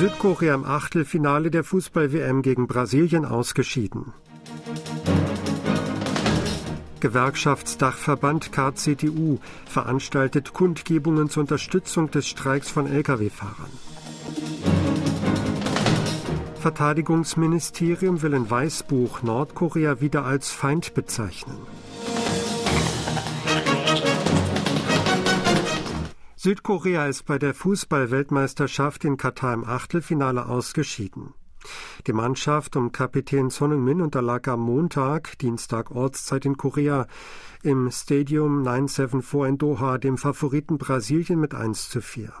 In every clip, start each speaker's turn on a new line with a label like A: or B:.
A: Südkorea im Achtelfinale der Fußball-WM gegen Brasilien ausgeschieden. Gewerkschaftsdachverband KCTU veranstaltet Kundgebungen zur Unterstützung des Streiks von Lkw-Fahrern. Verteidigungsministerium will in Weißbuch Nordkorea wieder als Feind bezeichnen. Südkorea ist bei der Fußball-Weltmeisterschaft in Katar im Achtelfinale ausgeschieden. Die Mannschaft um Kapitän Son Heung-min unterlag am Montag, Dienstag Ortszeit in Korea, im Stadium 974 in Doha dem Favoriten Brasilien mit 1 zu 4.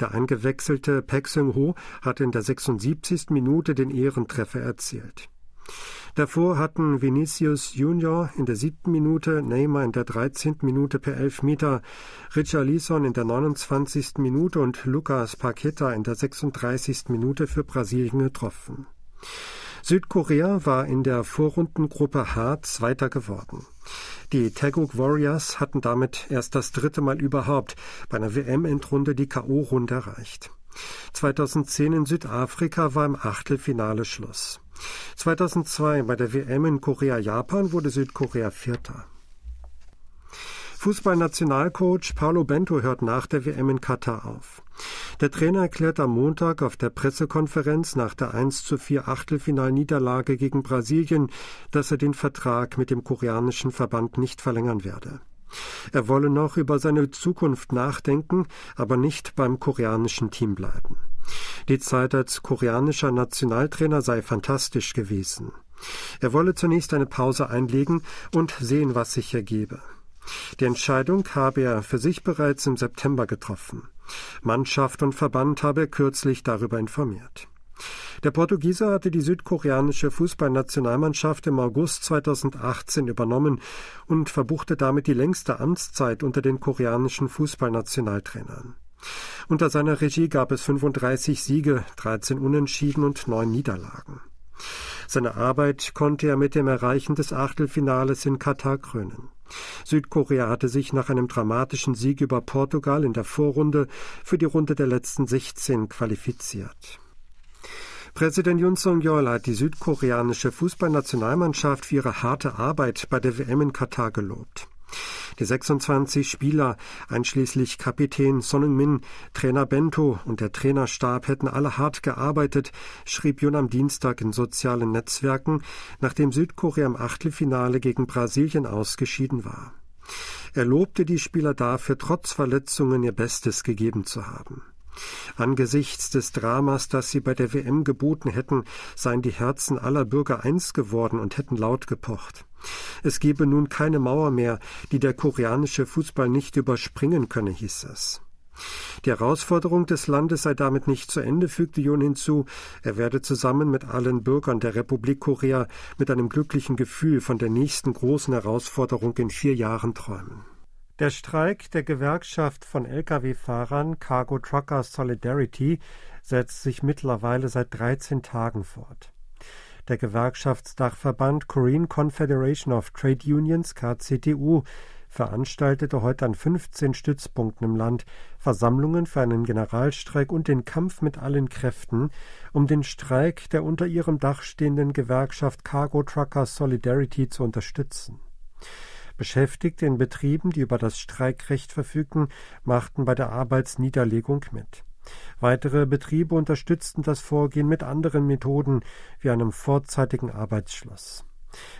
A: Der eingewechselte Pek Seung-ho hatte in der 76. Minute den Ehrentreffer erzielt. Davor hatten Vinicius Junior in der siebten Minute, Neymar in der 13. Minute per Elfmeter, Richarlison in der 29. Minute und Lucas Paqueta in der 36. Minute für Brasilien getroffen. Südkorea war in der Vorrundengruppe H Zweiter geworden. Die Taeguk Warriors hatten damit erst das dritte Mal überhaupt bei einer WM-Endrunde die K.O.-Runde erreicht. 2010 in Südafrika war im Achtelfinale Schluss. 2002 bei der WM in Korea-Japan wurde Südkorea Vierter. Fußballnationalcoach Paulo Bento hört nach der WM in Katar auf. Der Trainer erklärt am Montag auf der Pressekonferenz nach der 1 zu 4 Achtelfinalniederlage gegen Brasilien, dass er den Vertrag mit dem koreanischen Verband nicht verlängern werde. Er wolle noch über seine Zukunft nachdenken, aber nicht beim koreanischen Team bleiben. Die Zeit als koreanischer Nationaltrainer sei fantastisch gewesen. Er wolle zunächst eine Pause einlegen und sehen, was sich ergebe. Die Entscheidung habe er für sich bereits im September getroffen. Mannschaft und Verband habe er kürzlich darüber informiert. Der Portugiese hatte die südkoreanische Fußballnationalmannschaft im August 2018 übernommen und verbuchte damit die längste Amtszeit unter den koreanischen Fußballnationaltrainern. Unter seiner Regie gab es 35 Siege, 13 Unentschieden und 9 Niederlagen. Seine Arbeit konnte er mit dem Erreichen des Achtelfinales in Katar krönen. Südkorea hatte sich nach einem dramatischen Sieg über Portugal in der Vorrunde für die Runde der letzten 16 qualifiziert. Präsident Yoon Song-yeol hat die südkoreanische Fußballnationalmannschaft für ihre harte Arbeit bei der WM in Katar gelobt. Die 26 Spieler, einschließlich Kapitän Son Heung-min, Trainer Bento und der Trainerstab hätten alle hart gearbeitet, schrieb Yoon am Dienstag in sozialen Netzwerken, nachdem Südkorea im Achtelfinale gegen Brasilien ausgeschieden war. Er lobte die Spieler dafür, trotz Verletzungen ihr Bestes gegeben zu haben. Angesichts des Dramas, das sie bei der WM geboten hätten, seien die Herzen aller Bürger eins geworden und hätten laut gepocht. Es gebe nun keine Mauer mehr, die der koreanische Fußball nicht überspringen könne, hieß es. Die Herausforderung des Landes sei damit nicht zu Ende, fügte Jun hinzu, er werde zusammen mit allen Bürgern der Republik Korea mit einem glücklichen Gefühl von der nächsten großen Herausforderung in vier Jahren träumen. Der Streik der Gewerkschaft von Lkw-Fahrern Cargo Truckers Solidarity setzt sich mittlerweile seit 13 Tagen fort. Der Gewerkschaftsdachverband Korean Confederation of Trade Unions KCTU veranstaltete heute an 15 Stützpunkten im Land Versammlungen für einen Generalstreik und den Kampf mit allen Kräften, um den Streik der unter ihrem Dach stehenden Gewerkschaft Cargo Truckers Solidarity zu unterstützen. Beschäftigte in Betrieben, die über das Streikrecht verfügten, machten bei der Arbeitsniederlegung mit. Weitere Betriebe unterstützten das Vorgehen mit anderen Methoden wie einem vorzeitigen Arbeitsschluss.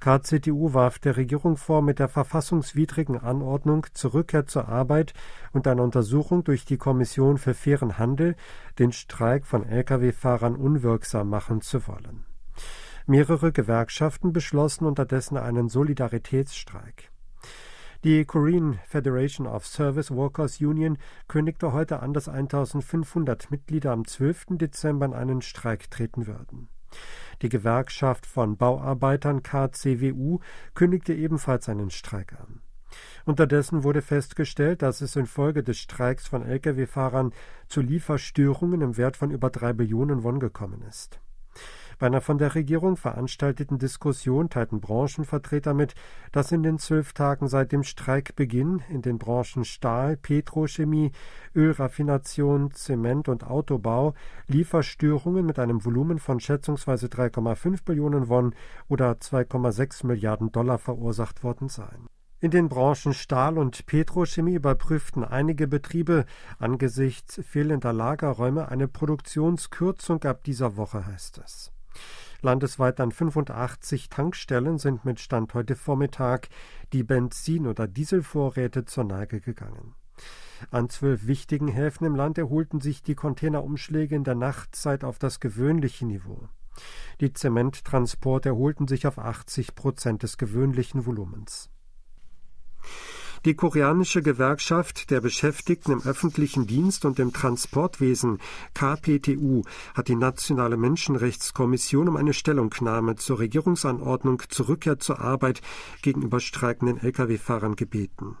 A: KCTU warf der Regierung vor, mit der verfassungswidrigen Anordnung zur Rückkehr zur Arbeit und einer Untersuchung durch die Kommission für fairen Handel den Streik von Lkw-Fahrern unwirksam machen zu wollen. Mehrere Gewerkschaften beschlossen unterdessen einen Solidaritätsstreik. Die Korean Federation of Service Workers Union kündigte heute an, dass 1500 Mitglieder am 12. Dezember in einen Streik treten würden. Die Gewerkschaft von Bauarbeitern KCWU kündigte ebenfalls einen Streik an. Unterdessen wurde festgestellt, dass es infolge des Streiks von Lkw-Fahrern zu Lieferstörungen im Wert von über drei Billionen Won gekommen ist. Bei einer von der Regierung veranstalteten Diskussion teilten Branchenvertreter mit, dass in den zwölf Tagen seit dem Streikbeginn in den Branchen Stahl, Petrochemie, Ölraffination, Zement und Autobau Lieferstörungen mit einem Volumen von schätzungsweise 3,5 Billionen Won oder 2,6 Milliarden Dollar verursacht worden seien. In den Branchen Stahl und Petrochemie überprüften einige Betriebe angesichts fehlender Lagerräume eine Produktionskürzung ab dieser Woche, heißt es. Landesweit an 85 Tankstellen sind mit Stand heute Vormittag die Benzin- oder Dieselvorräte zur Neige gegangen. An zwölf wichtigen Häfen im Land erholten sich die Containerumschläge in der Nachtzeit auf das gewöhnliche Niveau. Die Zementtransporte erholten sich auf 80 Prozent des gewöhnlichen Volumens. Die koreanische Gewerkschaft der Beschäftigten im öffentlichen Dienst und im Transportwesen KPTU hat die Nationale Menschenrechtskommission um eine Stellungnahme zur Regierungsanordnung zur Rückkehr zur Arbeit gegenüber streikenden Lkw-Fahrern gebeten.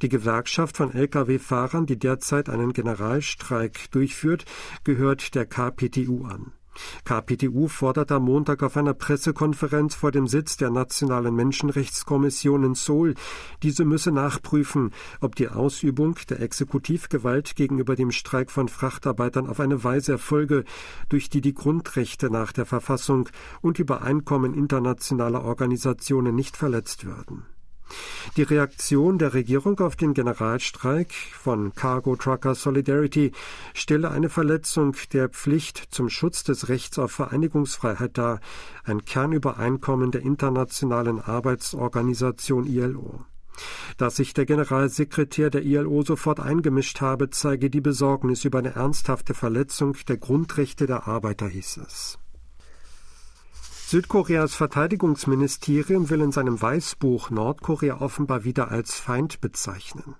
A: Die Gewerkschaft von Lkw-Fahrern, die derzeit einen Generalstreik durchführt, gehört der KPTU an. KPTU fordert am Montag auf einer Pressekonferenz vor dem Sitz der Nationalen Menschenrechtskommission in Seoul, diese müsse nachprüfen, ob die Ausübung der Exekutivgewalt gegenüber dem Streik von Frachtarbeitern auf eine Weise erfolge, durch die die Grundrechte nach der Verfassung und Übereinkommen internationaler Organisationen nicht verletzt würden. Die Reaktion der Regierung auf den Generalstreik von Cargo Trucker Solidarity stelle eine Verletzung der Pflicht zum Schutz des Rechts auf Vereinigungsfreiheit dar, ein Kernübereinkommen der Internationalen Arbeitsorganisation ILO. Dass sich der Generalsekretär der ILO sofort eingemischt habe, zeige die Besorgnis über eine ernsthafte Verletzung der Grundrechte der Arbeiter, hieß es. Südkoreas Verteidigungsministerium will in seinem Weißbuch Nordkorea offenbar wieder als Feind bezeichnen.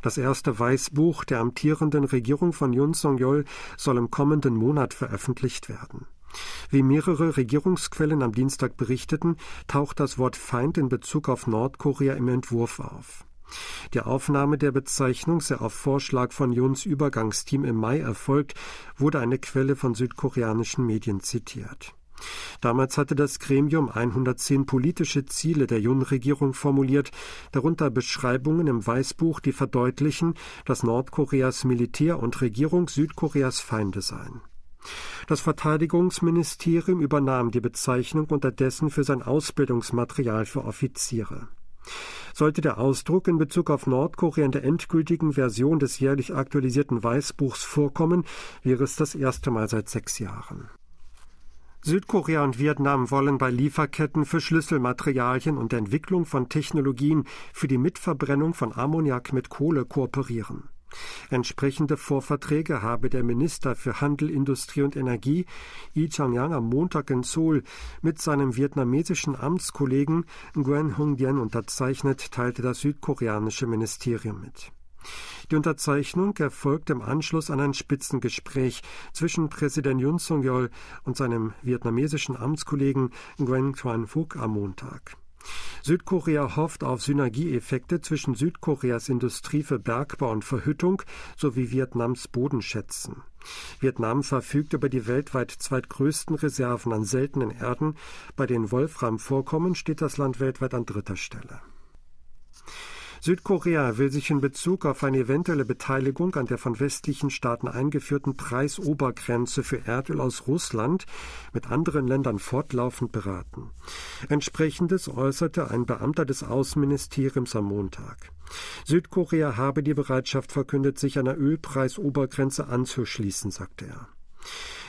A: Das erste Weißbuch der amtierenden Regierung von Yoon Song-yeol soll im kommenden Monat veröffentlicht werden. Wie mehrere Regierungsquellen am Dienstag berichteten, taucht das Wort Feind in Bezug auf Nordkorea im Entwurf auf. Die Aufnahme der Bezeichnung sei auf Vorschlag von Juns Übergangsteam im Mai erfolgt, wurde eine Quelle von südkoreanischen Medien zitiert. Damals hatte das Gremium 110 politische Ziele der Jun-Regierung formuliert, darunter Beschreibungen im Weißbuch, die verdeutlichen, dass Nordkoreas Militär und Regierung Südkoreas Feinde seien. Das Verteidigungsministerium übernahm die Bezeichnung unterdessen für sein Ausbildungsmaterial für Offiziere. Sollte der Ausdruck in Bezug auf Nordkorea in der endgültigen Version des jährlich aktualisierten Weißbuchs vorkommen, wäre es das erste Mal seit sechs Jahren. Südkorea und Vietnam wollen bei Lieferketten für Schlüsselmaterialien und Entwicklung von Technologien für die Mitverbrennung von Ammoniak mit Kohle kooperieren. Entsprechende Vorverträge habe der Minister für Handel, Industrie und Energie Yi Chang-yang am Montag in Seoul mit seinem vietnamesischen Amtskollegen Nguyen Hong Dien unterzeichnet, teilte das südkoreanische Ministerium mit. Die Unterzeichnung erfolgt im Anschluss an ein Spitzengespräch zwischen Präsident Yoon Song-yeol und seinem vietnamesischen Amtskollegen Nguyen Xuan Phuc am Montag. Südkorea hofft auf Synergieeffekte zwischen Südkoreas Industrie für Bergbau und Verhüttung sowie Vietnams Bodenschätzen. Vietnam verfügt über die weltweit zweitgrößten Reserven an seltenen Erden. Bei den Wolfram-Vorkommen steht das Land weltweit an dritter Stelle. Südkorea will sich in Bezug auf eine eventuelle Beteiligung an der von westlichen Staaten eingeführten Preisobergrenze für Erdöl aus Russland mit anderen Ländern fortlaufend beraten. Entsprechendes äußerte ein Beamter des Außenministeriums am Montag. Südkorea habe die Bereitschaft verkündet, sich einer Ölpreisobergrenze anzuschließen, sagte er.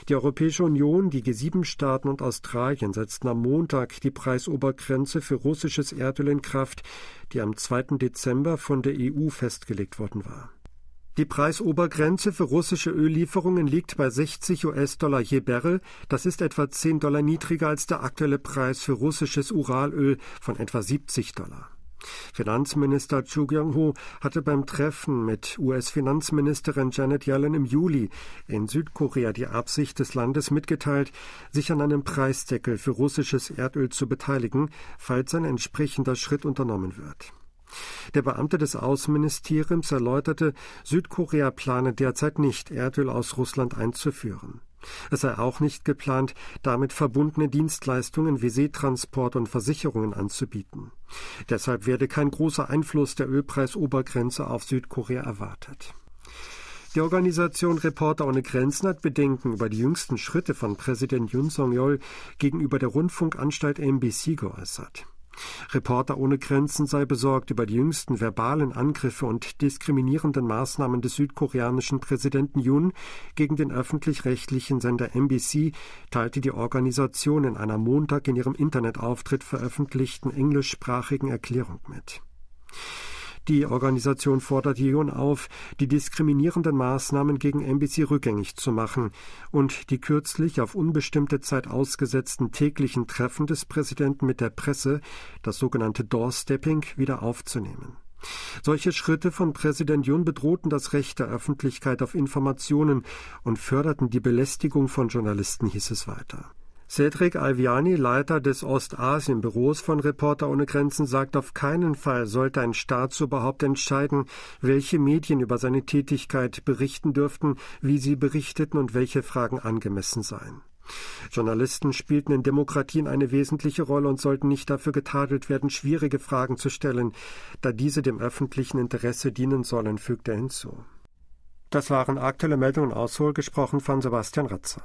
A: Die Europäische Union, die G7-Staaten und Australien setzten am Montag die Preisobergrenze für russisches Erdöl in Kraft, die am 2. Dezember von der EU festgelegt worden war. Die Preisobergrenze für russische Öllieferungen liegt bei 60 US-Dollar je Barrel. Das ist etwa 10 Dollar niedriger als der aktuelle Preis für russisches Uralöl von etwa 70 Dollar. Finanzminister Chu Kyung-ho hatte beim Treffen mit US-Finanzministerin Janet Yellen im Juli in Südkorea die Absicht des Landes mitgeteilt, sich an einem Preisdeckel für russisches Erdöl zu beteiligen, falls ein entsprechender Schritt unternommen wird. Der Beamte des Außenministeriums erläuterte, Südkorea plane derzeit nicht, Erdöl aus Russland einzuführen. Es sei auch nicht geplant, damit verbundene Dienstleistungen wie Seetransport und Versicherungen anzubieten. Deshalb werde kein großer Einfluss der Ölpreisobergrenze auf Südkorea erwartet. Die Organisation Reporter ohne Grenzen hat Bedenken über die jüngsten Schritte von Präsident Yoon Song-yeol gegenüber der Rundfunkanstalt MBC geäußert. Reporter ohne Grenzen sei besorgt über die jüngsten verbalen Angriffe und diskriminierenden Maßnahmen des südkoreanischen Präsidenten Yoon gegen den öffentlich-rechtlichen Sender MBC, teilte die Organisation in einer Montag in ihrem Internetauftritt veröffentlichten englischsprachigen Erklärung mit. Die Organisation fordert Jeon auf, die diskriminierenden Maßnahmen gegen NBC rückgängig zu machen und die kürzlich auf unbestimmte Zeit ausgesetzten täglichen Treffen des Präsidenten mit der Presse, das sogenannte Doorstepping, wieder aufzunehmen. Solche Schritte von Präsident Jun bedrohten das Recht der Öffentlichkeit auf Informationen und förderten die Belästigung von Journalisten, hieß es weiter. Cedric Alviani, Leiter des Ostasienbüros von Reporter ohne Grenzen, sagt, auf keinen Fall sollte ein Staat so überhaupt entscheiden, welche Medien über seine Tätigkeit berichten dürften, wie sie berichteten und welche Fragen angemessen seien. Journalisten spielten in Demokratien eine wesentliche Rolle und sollten nicht dafür getadelt werden, schwierige Fragen zu stellen, da diese dem öffentlichen Interesse dienen sollen, fügt er hinzu. Das waren aktuelle Meldungen aus Seoul, gesprochen von Sebastian Ratzer.